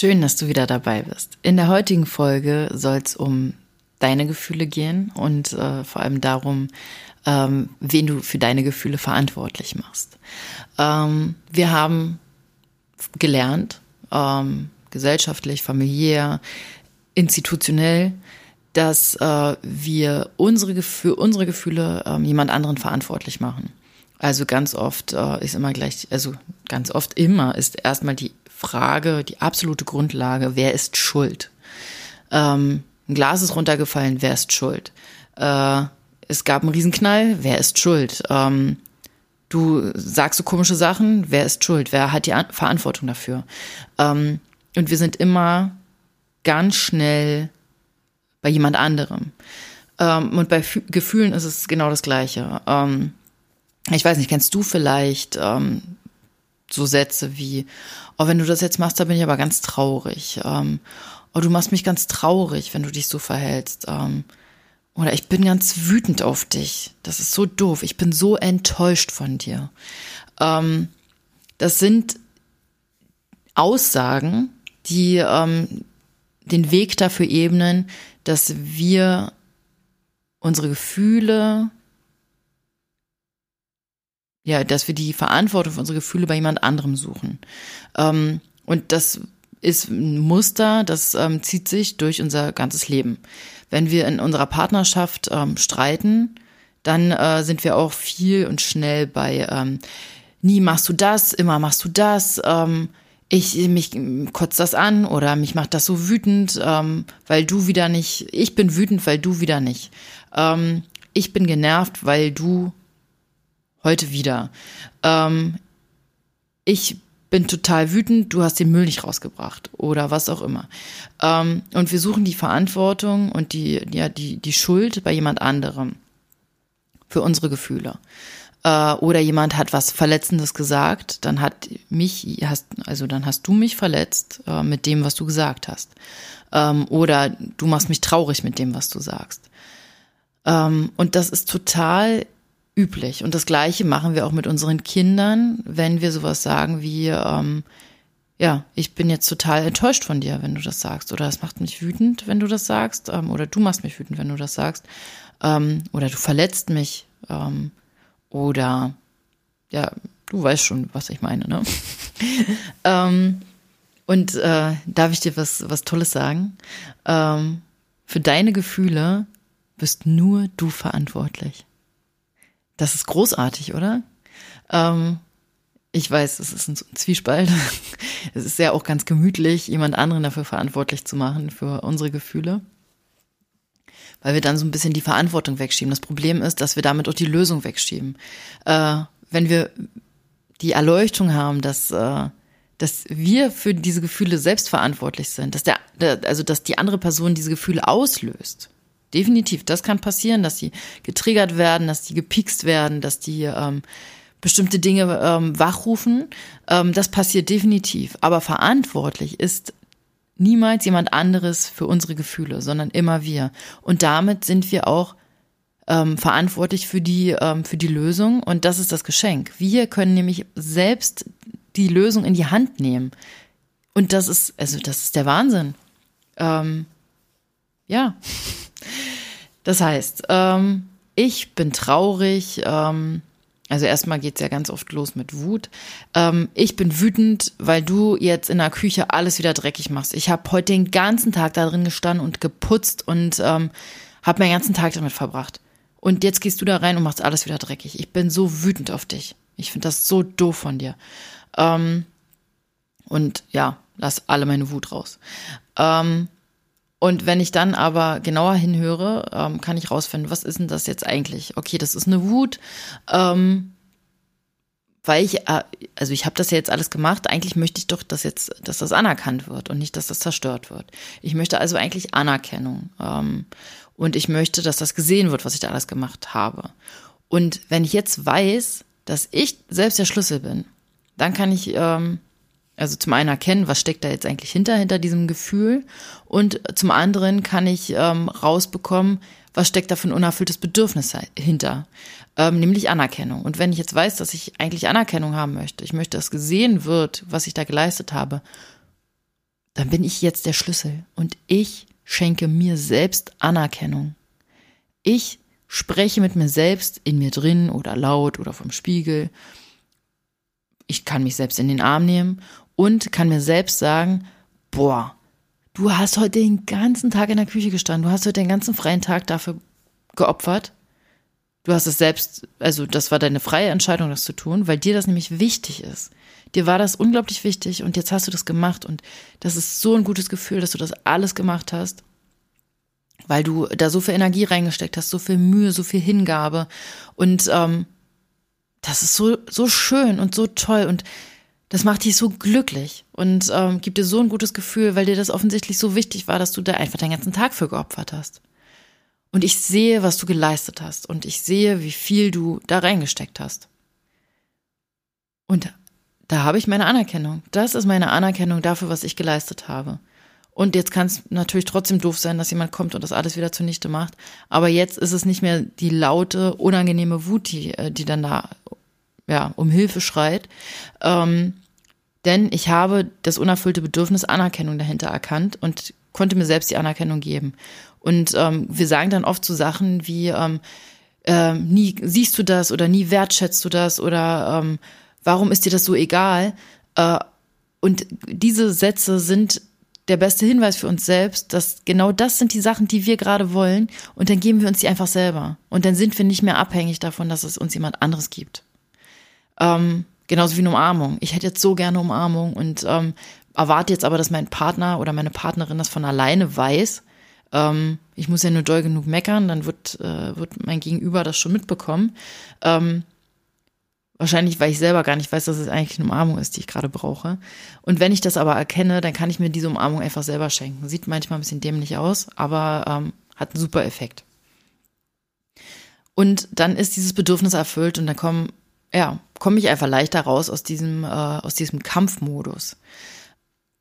Schön, dass du wieder dabei bist. In der heutigen Folge soll es um deine Gefühle gehen und äh, vor allem darum, ähm, wen du für deine Gefühle verantwortlich machst. Ähm, wir haben gelernt, ähm, gesellschaftlich, familiär, institutionell, dass äh, wir unsere, für unsere Gefühle ähm, jemand anderen verantwortlich machen. Also ganz oft äh, ist immer gleich, also ganz oft immer ist erstmal die Frage, die absolute Grundlage, wer ist schuld? Ähm, ein Glas ist runtergefallen, wer ist schuld? Äh, es gab einen Riesenknall, wer ist schuld? Ähm, du sagst so komische Sachen, wer ist schuld? Wer hat die An Verantwortung dafür? Ähm, und wir sind immer ganz schnell bei jemand anderem. Ähm, und bei F Gefühlen ist es genau das Gleiche. Ähm, ich weiß nicht, kennst du vielleicht ähm, so Sätze wie, oh, wenn du das jetzt machst, da bin ich aber ganz traurig. Ähm, oh, du machst mich ganz traurig, wenn du dich so verhältst. Ähm, oder ich bin ganz wütend auf dich. Das ist so doof. Ich bin so enttäuscht von dir. Ähm, das sind Aussagen, die ähm, den Weg dafür ebnen, dass wir unsere Gefühle ja, dass wir die Verantwortung für unsere Gefühle bei jemand anderem suchen. Ähm, und das ist ein Muster, das ähm, zieht sich durch unser ganzes Leben. Wenn wir in unserer Partnerschaft ähm, streiten, dann äh, sind wir auch viel und schnell bei ähm, nie machst du das, immer machst du das, ähm, ich mich kotzt das an oder mich macht das so wütend, ähm, weil du wieder nicht, ich bin wütend, weil du wieder nicht. Ähm, ich bin genervt, weil du heute wieder. Ähm, ich bin total wütend, du hast den Müll nicht rausgebracht oder was auch immer. Ähm, und wir suchen die Verantwortung und die, ja, die, die Schuld bei jemand anderem für unsere Gefühle. Äh, oder jemand hat was Verletzendes gesagt, dann hat mich, hast, also dann hast du mich verletzt äh, mit dem, was du gesagt hast. Ähm, oder du machst mich traurig mit dem, was du sagst. Ähm, und das ist total üblich. Und das Gleiche machen wir auch mit unseren Kindern, wenn wir sowas sagen wie, ähm, ja, ich bin jetzt total enttäuscht von dir, wenn du das sagst. Oder es macht mich wütend, wenn du das sagst. Ähm, oder du machst mich wütend, wenn du das sagst. Ähm, oder du verletzt mich. Ähm, oder ja, du weißt schon, was ich meine, ne? ähm, und äh, darf ich dir was, was Tolles sagen? Ähm, für deine Gefühle bist nur du verantwortlich. Das ist großartig, oder? Ähm, ich weiß, es ist ein Zwiespalt. es ist ja auch ganz gemütlich, jemand anderen dafür verantwortlich zu machen, für unsere Gefühle. Weil wir dann so ein bisschen die Verantwortung wegschieben. Das Problem ist, dass wir damit auch die Lösung wegschieben. Äh, wenn wir die Erleuchtung haben, dass, äh, dass wir für diese Gefühle selbst verantwortlich sind, dass der, also dass die andere Person diese Gefühle auslöst, Definitiv, das kann passieren, dass die getriggert werden, dass die gepikst werden, dass die ähm, bestimmte Dinge ähm, wachrufen. Ähm, das passiert definitiv. Aber verantwortlich ist niemals jemand anderes für unsere Gefühle, sondern immer wir. Und damit sind wir auch ähm, verantwortlich für die, ähm, für die Lösung. Und das ist das Geschenk. Wir können nämlich selbst die Lösung in die Hand nehmen. Und das ist, also das ist der Wahnsinn. Ähm, ja. Das heißt, ähm, ich bin traurig. Ähm, also erstmal geht's ja ganz oft los mit Wut. Ähm, ich bin wütend, weil du jetzt in der Küche alles wieder dreckig machst. Ich habe heute den ganzen Tag da drin gestanden und geputzt und ähm, habe meinen ganzen Tag damit verbracht. Und jetzt gehst du da rein und machst alles wieder dreckig. Ich bin so wütend auf dich. Ich finde das so doof von dir. Ähm, und ja, lass alle meine Wut raus. Ähm, und wenn ich dann aber genauer hinhöre, ähm, kann ich rausfinden, was ist denn das jetzt eigentlich? Okay, das ist eine Wut. Ähm, weil ich, äh, also ich habe das ja jetzt alles gemacht, eigentlich möchte ich doch, dass jetzt, dass das anerkannt wird und nicht, dass das zerstört wird. Ich möchte also eigentlich Anerkennung. Ähm, und ich möchte, dass das gesehen wird, was ich da alles gemacht habe. Und wenn ich jetzt weiß, dass ich selbst der Schlüssel bin, dann kann ich ähm, also zum einen erkennen, was steckt da jetzt eigentlich hinter, hinter diesem Gefühl. Und zum anderen kann ich ähm, rausbekommen, was steckt da für ein unerfülltes Bedürfnis hinter, ähm, nämlich Anerkennung. Und wenn ich jetzt weiß, dass ich eigentlich Anerkennung haben möchte, ich möchte, dass gesehen wird, was ich da geleistet habe, dann bin ich jetzt der Schlüssel und ich schenke mir selbst Anerkennung. Ich spreche mit mir selbst in mir drin oder laut oder vom Spiegel. Ich kann mich selbst in den Arm nehmen und kann mir selbst sagen, boah, du hast heute den ganzen Tag in der Küche gestanden, du hast heute den ganzen freien Tag dafür geopfert. Du hast es selbst, also das war deine freie Entscheidung, das zu tun, weil dir das nämlich wichtig ist. Dir war das unglaublich wichtig und jetzt hast du das gemacht und das ist so ein gutes Gefühl, dass du das alles gemacht hast, weil du da so viel Energie reingesteckt hast, so viel Mühe, so viel Hingabe und ähm, das ist so so schön und so toll und das macht dich so glücklich und ähm, gibt dir so ein gutes Gefühl, weil dir das offensichtlich so wichtig war, dass du da einfach den ganzen Tag für geopfert hast. Und ich sehe, was du geleistet hast und ich sehe, wie viel du da reingesteckt hast. Und da habe ich meine Anerkennung. Das ist meine Anerkennung dafür, was ich geleistet habe. Und jetzt kann es natürlich trotzdem doof sein, dass jemand kommt und das alles wieder zunichte macht. Aber jetzt ist es nicht mehr die laute, unangenehme Wut, die, äh, die dann da ja, um Hilfe schreit. Ähm, denn ich habe das unerfüllte Bedürfnis Anerkennung dahinter erkannt und konnte mir selbst die Anerkennung geben. Und ähm, wir sagen dann oft so Sachen wie, ähm, äh, nie siehst du das oder nie wertschätzt du das oder ähm, warum ist dir das so egal? Äh, und diese Sätze sind der beste Hinweis für uns selbst, dass genau das sind die Sachen, die wir gerade wollen. Und dann geben wir uns die einfach selber. Und dann sind wir nicht mehr abhängig davon, dass es uns jemand anderes gibt. Ähm, genauso wie eine Umarmung. Ich hätte jetzt so gerne Umarmung und ähm, erwarte jetzt aber, dass mein Partner oder meine Partnerin das von alleine weiß. Ähm, ich muss ja nur doll genug meckern, dann wird, äh, wird mein Gegenüber das schon mitbekommen. Ähm, wahrscheinlich, weil ich selber gar nicht weiß, dass es eigentlich eine Umarmung ist, die ich gerade brauche. Und wenn ich das aber erkenne, dann kann ich mir diese Umarmung einfach selber schenken. Sieht manchmal ein bisschen dämlich aus, aber ähm, hat einen super Effekt. Und dann ist dieses Bedürfnis erfüllt und dann kommen ja, komme ich einfach leichter raus aus diesem, äh, aus diesem Kampfmodus.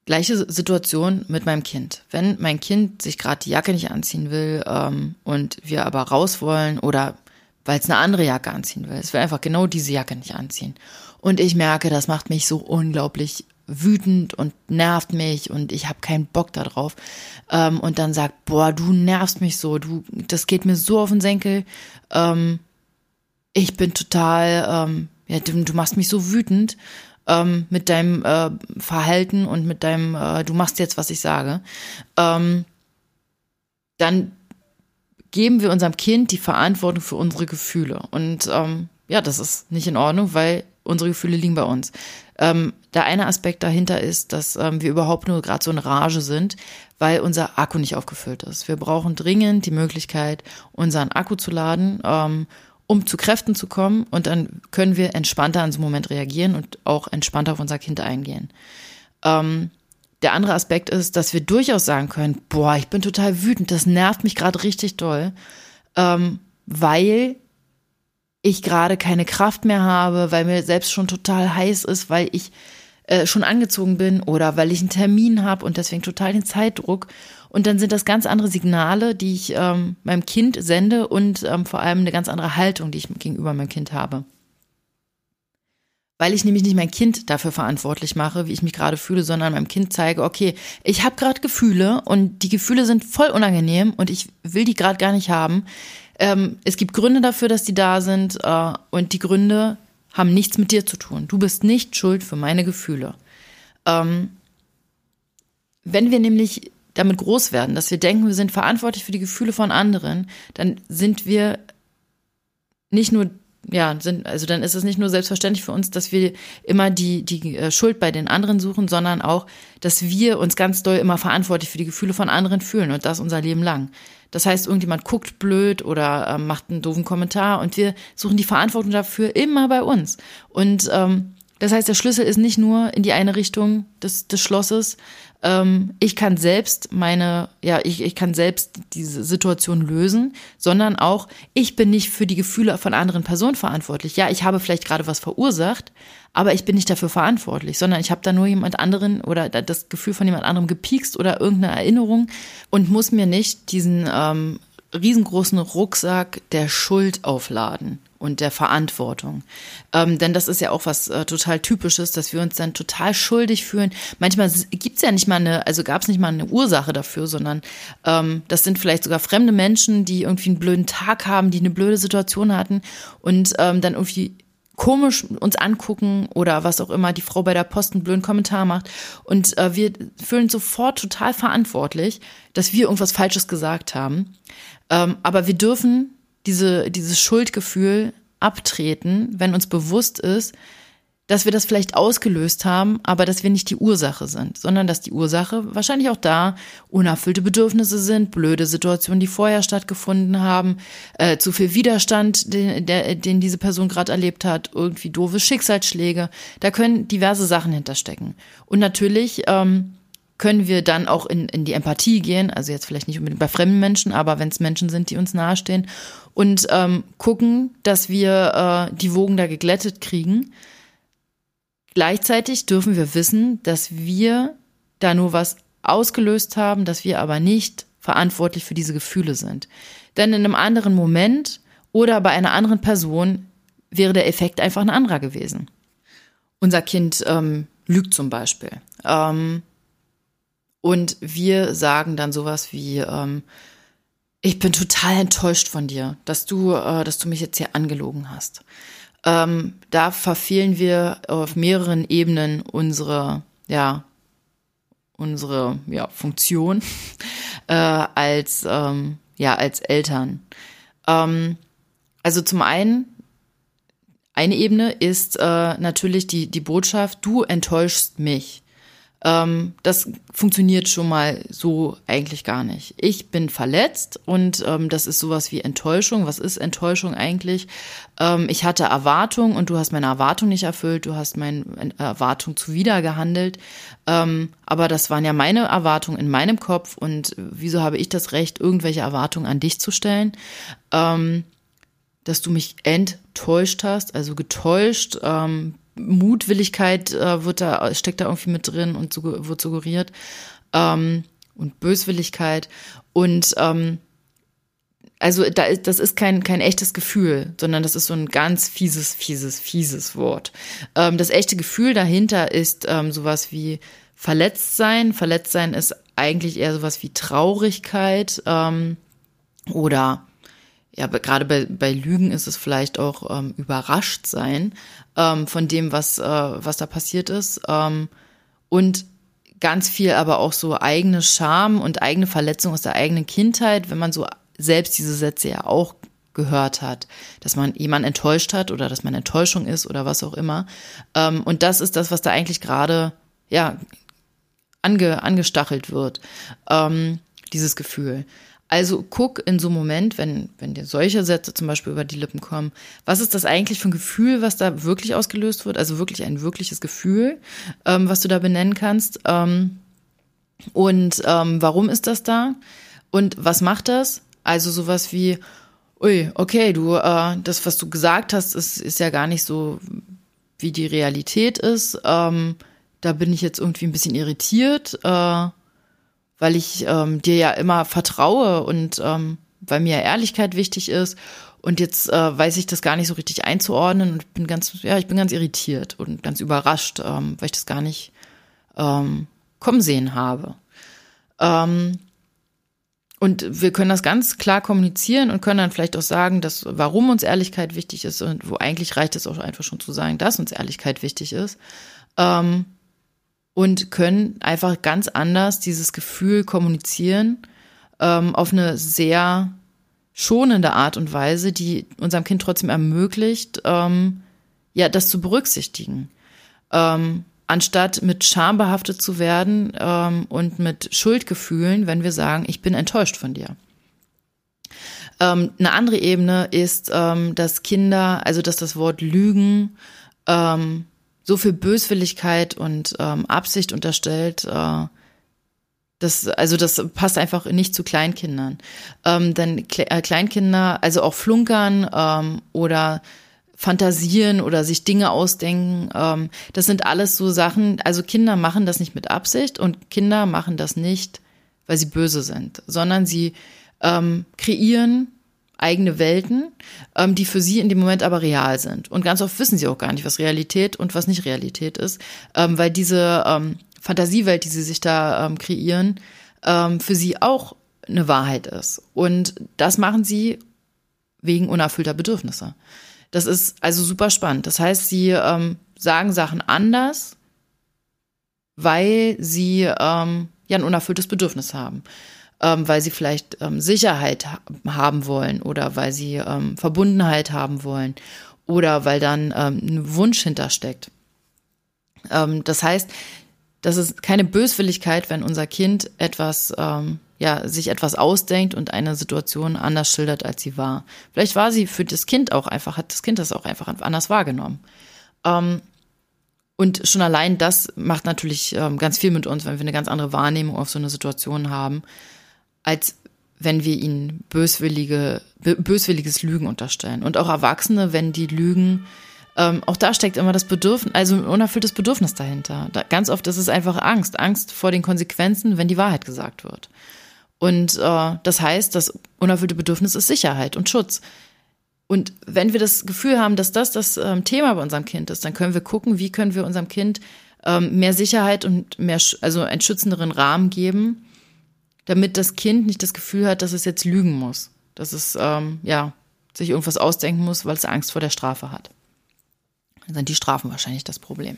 Gleiche Situation mit meinem Kind. Wenn mein Kind sich gerade die Jacke nicht anziehen will ähm, und wir aber raus wollen oder weil es eine andere Jacke anziehen will, es will einfach genau diese Jacke nicht anziehen. Und ich merke, das macht mich so unglaublich wütend und nervt mich und ich habe keinen Bock darauf. Ähm, und dann sagt, boah, du nervst mich so, du, das geht mir so auf den Senkel. Ähm, ich bin total, ähm, ja, du, du machst mich so wütend ähm, mit deinem äh, Verhalten und mit deinem, äh, du machst jetzt, was ich sage, ähm, dann geben wir unserem Kind die Verantwortung für unsere Gefühle. Und ähm, ja, das ist nicht in Ordnung, weil unsere Gefühle liegen bei uns. Ähm, der eine Aspekt dahinter ist, dass ähm, wir überhaupt nur gerade so in Rage sind, weil unser Akku nicht aufgefüllt ist. Wir brauchen dringend die Möglichkeit, unseren Akku zu laden. Ähm, um zu Kräften zu kommen und dann können wir entspannter an so einen Moment reagieren und auch entspannter auf unser Kind eingehen. Ähm, der andere Aspekt ist, dass wir durchaus sagen können, boah, ich bin total wütend, das nervt mich gerade richtig doll, ähm, weil ich gerade keine Kraft mehr habe, weil mir selbst schon total heiß ist, weil ich äh, schon angezogen bin oder weil ich einen Termin habe und deswegen total den Zeitdruck und dann sind das ganz andere Signale, die ich ähm, meinem Kind sende und ähm, vor allem eine ganz andere Haltung, die ich gegenüber meinem Kind habe. Weil ich nämlich nicht mein Kind dafür verantwortlich mache, wie ich mich gerade fühle, sondern meinem Kind zeige, okay, ich habe gerade Gefühle und die Gefühle sind voll unangenehm und ich will die gerade gar nicht haben. Ähm, es gibt Gründe dafür, dass die da sind äh, und die Gründe haben nichts mit dir zu tun. Du bist nicht schuld für meine Gefühle. Ähm, wenn wir nämlich damit groß werden, dass wir denken, wir sind verantwortlich für die Gefühle von anderen, dann sind wir nicht nur ja, sind, also dann ist es nicht nur selbstverständlich für uns, dass wir immer die, die äh, Schuld bei den anderen suchen, sondern auch, dass wir uns ganz doll immer verantwortlich für die Gefühle von anderen fühlen und das unser Leben lang. Das heißt, irgendjemand guckt blöd oder äh, macht einen doofen Kommentar und wir suchen die Verantwortung dafür immer bei uns. Und ähm, das heißt, der Schlüssel ist nicht nur in die eine Richtung des, des Schlosses. Ähm, ich kann selbst meine, ja, ich, ich kann selbst diese Situation lösen, sondern auch, ich bin nicht für die Gefühle von anderen Personen verantwortlich. Ja, ich habe vielleicht gerade was verursacht, aber ich bin nicht dafür verantwortlich, sondern ich habe da nur jemand anderen oder das Gefühl von jemand anderem gepiekst oder irgendeine Erinnerung und muss mir nicht diesen ähm, riesengroßen Rucksack der Schuld aufladen und der Verantwortung. Ähm, denn das ist ja auch was äh, total Typisches, dass wir uns dann total schuldig fühlen. Manchmal gibt's ja nicht mal eine, also gab's nicht mal eine Ursache dafür, sondern ähm, das sind vielleicht sogar fremde Menschen, die irgendwie einen blöden Tag haben, die eine blöde Situation hatten und ähm, dann irgendwie komisch uns angucken oder was auch immer, die Frau bei der Post einen blöden Kommentar macht. Und äh, wir fühlen sofort total verantwortlich, dass wir irgendwas Falsches gesagt haben. Ähm, aber wir dürfen diese, dieses Schuldgefühl abtreten, wenn uns bewusst ist, dass wir das vielleicht ausgelöst haben, aber dass wir nicht die Ursache sind, sondern dass die Ursache wahrscheinlich auch da unerfüllte Bedürfnisse sind, blöde Situationen, die vorher stattgefunden haben, äh, zu viel Widerstand, den, der, den diese Person gerade erlebt hat, irgendwie doofe Schicksalsschläge. Da können diverse Sachen hinterstecken. Und natürlich ähm, können wir dann auch in, in die Empathie gehen, also jetzt vielleicht nicht unbedingt bei fremden Menschen, aber wenn es Menschen sind, die uns nahestehen und ähm, gucken, dass wir äh, die Wogen da geglättet kriegen. Gleichzeitig dürfen wir wissen, dass wir da nur was ausgelöst haben, dass wir aber nicht verantwortlich für diese Gefühle sind. Denn in einem anderen Moment oder bei einer anderen Person wäre der Effekt einfach ein anderer gewesen. Unser Kind ähm, lügt zum Beispiel. Ähm, und wir sagen dann sowas wie, ähm, ich bin total enttäuscht von dir, dass du, äh, dass du mich jetzt hier angelogen hast. Ähm, da verfehlen wir auf mehreren Ebenen unsere, ja, unsere ja, Funktion äh, als, ähm, ja, als Eltern. Ähm, also zum einen, eine Ebene ist äh, natürlich die, die Botschaft, du enttäuschst mich. Ähm, das funktioniert schon mal so eigentlich gar nicht. Ich bin verletzt und ähm, das ist sowas wie Enttäuschung. Was ist Enttäuschung eigentlich? Ähm, ich hatte Erwartung und du hast meine Erwartung nicht erfüllt, du hast meine Erwartung zuwider gehandelt. Ähm, aber das waren ja meine Erwartungen in meinem Kopf und wieso habe ich das Recht, irgendwelche Erwartungen an dich zu stellen? Ähm, dass du mich enttäuscht hast, also getäuscht, ähm, Mutwilligkeit äh, wird da, steckt da irgendwie mit drin und so, wird suggeriert. Ähm, und Böswilligkeit. Und ähm, also da, das ist kein, kein echtes Gefühl, sondern das ist so ein ganz fieses, fieses, fieses Wort. Ähm, das echte Gefühl dahinter ist ähm, sowas wie Verletztsein. Verletztsein ist eigentlich eher sowas wie Traurigkeit ähm, oder ja, gerade bei, bei Lügen ist es vielleicht auch ähm, überrascht sein ähm, von dem, was, äh, was da passiert ist. Ähm, und ganz viel aber auch so eigene Scham und eigene Verletzung aus der eigenen Kindheit, wenn man so selbst diese Sätze ja auch gehört hat, dass man jemanden enttäuscht hat oder dass man Enttäuschung ist oder was auch immer. Ähm, und das ist das, was da eigentlich gerade, ja, ange, angestachelt wird, ähm, dieses Gefühl. Also guck in so einem Moment, wenn, wenn dir solche Sätze zum Beispiel über die Lippen kommen, was ist das eigentlich für ein Gefühl, was da wirklich ausgelöst wird? Also wirklich ein wirkliches Gefühl, ähm, was du da benennen kannst. Ähm, und ähm, warum ist das da? Und was macht das? Also sowas wie, ui, okay, du, äh, das, was du gesagt hast, ist, ist ja gar nicht so, wie die Realität ist. Ähm, da bin ich jetzt irgendwie ein bisschen irritiert. Äh, weil ich ähm, dir ja immer vertraue und ähm, weil mir Ehrlichkeit wichtig ist. Und jetzt äh, weiß ich das gar nicht so richtig einzuordnen und bin ganz, ja, ich bin ganz irritiert und ganz überrascht, ähm, weil ich das gar nicht ähm, kommen sehen habe. Ähm, und wir können das ganz klar kommunizieren und können dann vielleicht auch sagen, dass warum uns Ehrlichkeit wichtig ist und wo eigentlich reicht es auch einfach schon zu sagen, dass uns Ehrlichkeit wichtig ist. Ähm, und können einfach ganz anders dieses Gefühl kommunizieren, ähm, auf eine sehr schonende Art und Weise, die unserem Kind trotzdem ermöglicht, ähm, ja, das zu berücksichtigen. Ähm, anstatt mit Scham behaftet zu werden ähm, und mit Schuldgefühlen, wenn wir sagen, ich bin enttäuscht von dir. Ähm, eine andere Ebene ist, ähm, dass Kinder, also dass das Wort Lügen ähm, so viel Böswilligkeit und ähm, Absicht unterstellt. Äh, das, also das passt einfach nicht zu Kleinkindern. Ähm, denn Kle äh, Kleinkinder, also auch Flunkern ähm, oder fantasieren oder sich Dinge ausdenken. Ähm, das sind alles so Sachen, also Kinder machen das nicht mit Absicht und Kinder machen das nicht, weil sie böse sind, sondern sie ähm, kreieren eigene Welten, ähm, die für sie in dem Moment aber real sind. Und ganz oft wissen sie auch gar nicht, was Realität und was nicht Realität ist, ähm, weil diese ähm, Fantasiewelt, die sie sich da ähm, kreieren, ähm, für sie auch eine Wahrheit ist. Und das machen sie wegen unerfüllter Bedürfnisse. Das ist also super spannend. Das heißt, sie ähm, sagen Sachen anders, weil sie ähm, ja ein unerfülltes Bedürfnis haben. Ähm, weil sie vielleicht ähm, Sicherheit ha haben wollen oder weil sie ähm, Verbundenheit haben wollen oder weil dann ähm, ein Wunsch hintersteckt. Ähm, das heißt, das ist keine Böswilligkeit, wenn unser Kind etwas ähm, ja, sich etwas ausdenkt und eine Situation anders schildert, als sie war. Vielleicht war sie für das Kind auch einfach, hat das Kind das auch einfach anders wahrgenommen. Und schon allein das macht natürlich ähm, ganz viel mit uns, wenn wir eine ganz andere Wahrnehmung auf so eine Situation haben, als wenn wir ihnen böswillige, böswilliges Lügen unterstellen. Und auch Erwachsene, wenn die lügen, ähm, auch da steckt immer das Bedürfnis, also ein unerfülltes Bedürfnis dahinter. Da, ganz oft ist es einfach Angst, Angst vor den Konsequenzen, wenn die Wahrheit gesagt wird. Und äh, das heißt, das unerfüllte Bedürfnis ist Sicherheit und Schutz. Und wenn wir das Gefühl haben, dass das das ähm, Thema bei unserem Kind ist, dann können wir gucken, wie können wir unserem Kind ähm, mehr Sicherheit und mehr, also einen schützenderen Rahmen geben, damit das Kind nicht das Gefühl hat, dass es jetzt lügen muss, dass es ähm, ja sich irgendwas ausdenken muss, weil es Angst vor der Strafe hat. Dann sind die Strafen wahrscheinlich das Problem.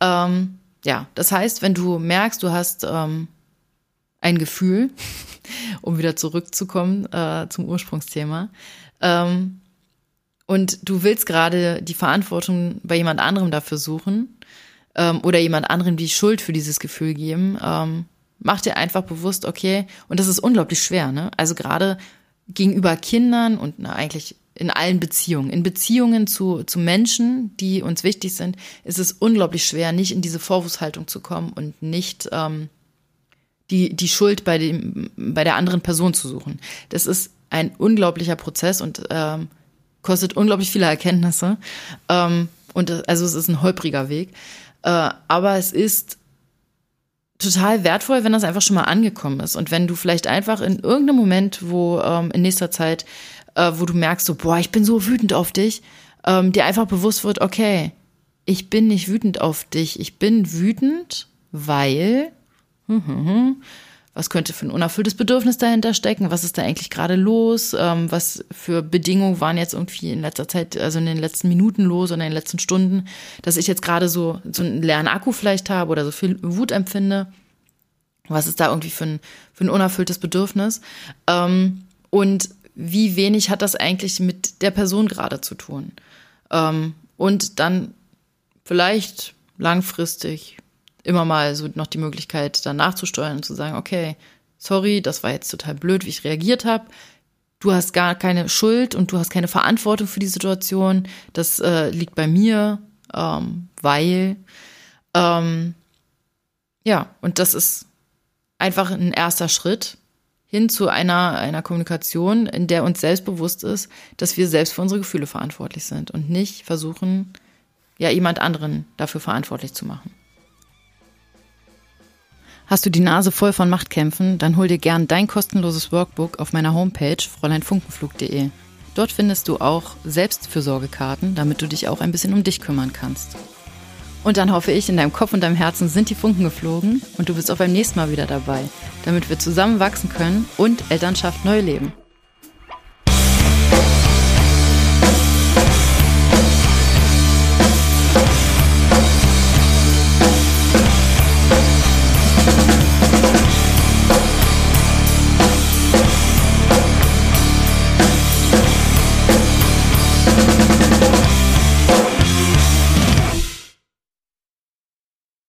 Ähm, ja, das heißt, wenn du merkst, du hast ähm, ein Gefühl, um wieder zurückzukommen äh, zum Ursprungsthema. Ähm, und du willst gerade die Verantwortung bei jemand anderem dafür suchen ähm, oder jemand anderem die Schuld für dieses Gefühl geben. Ähm, mach dir einfach bewusst, okay, und das ist unglaublich schwer, ne? Also gerade gegenüber Kindern und na, eigentlich in allen Beziehungen. In Beziehungen zu, zu Menschen, die uns wichtig sind, ist es unglaublich schwer, nicht in diese Vorwurfshaltung zu kommen und nicht ähm, die, die Schuld bei, dem, bei der anderen Person zu suchen. Das ist ein unglaublicher Prozess und ähm, kostet unglaublich viele Erkenntnisse. Ähm, und das, also es ist ein holpriger Weg. Äh, aber es ist total wertvoll, wenn das einfach schon mal angekommen ist. Und wenn du vielleicht einfach in irgendeinem Moment, wo ähm, in nächster Zeit, äh, wo du merkst, so, boah, ich bin so wütend auf dich, ähm, dir einfach bewusst wird, okay, ich bin nicht wütend auf dich, ich bin wütend, weil was könnte für ein unerfülltes Bedürfnis dahinter stecken? Was ist da eigentlich gerade los? Ähm, was für Bedingungen waren jetzt irgendwie in letzter Zeit, also in den letzten Minuten los oder in den letzten Stunden, dass ich jetzt gerade so, so einen leeren Akku vielleicht habe oder so viel Wut empfinde? Was ist da irgendwie für ein, für ein unerfülltes Bedürfnis? Ähm, und wie wenig hat das eigentlich mit der Person gerade zu tun? Ähm, und dann vielleicht langfristig immer mal so noch die Möglichkeit, dann nachzusteuern und zu sagen, okay, sorry, das war jetzt total blöd, wie ich reagiert habe. Du hast gar keine Schuld und du hast keine Verantwortung für die Situation. Das äh, liegt bei mir, ähm, weil ähm, ja, und das ist einfach ein erster Schritt hin zu einer, einer Kommunikation, in der uns selbstbewusst ist, dass wir selbst für unsere Gefühle verantwortlich sind und nicht versuchen, ja, jemand anderen dafür verantwortlich zu machen. Hast du die Nase voll von Machtkämpfen, dann hol dir gern dein kostenloses Workbook auf meiner Homepage fräuleinfunkenflug.de. Dort findest du auch Selbstfürsorgekarten, damit du dich auch ein bisschen um dich kümmern kannst. Und dann hoffe ich, in deinem Kopf und deinem Herzen sind die Funken geflogen und du bist auch beim nächsten Mal wieder dabei, damit wir zusammen wachsen können und Elternschaft neu leben.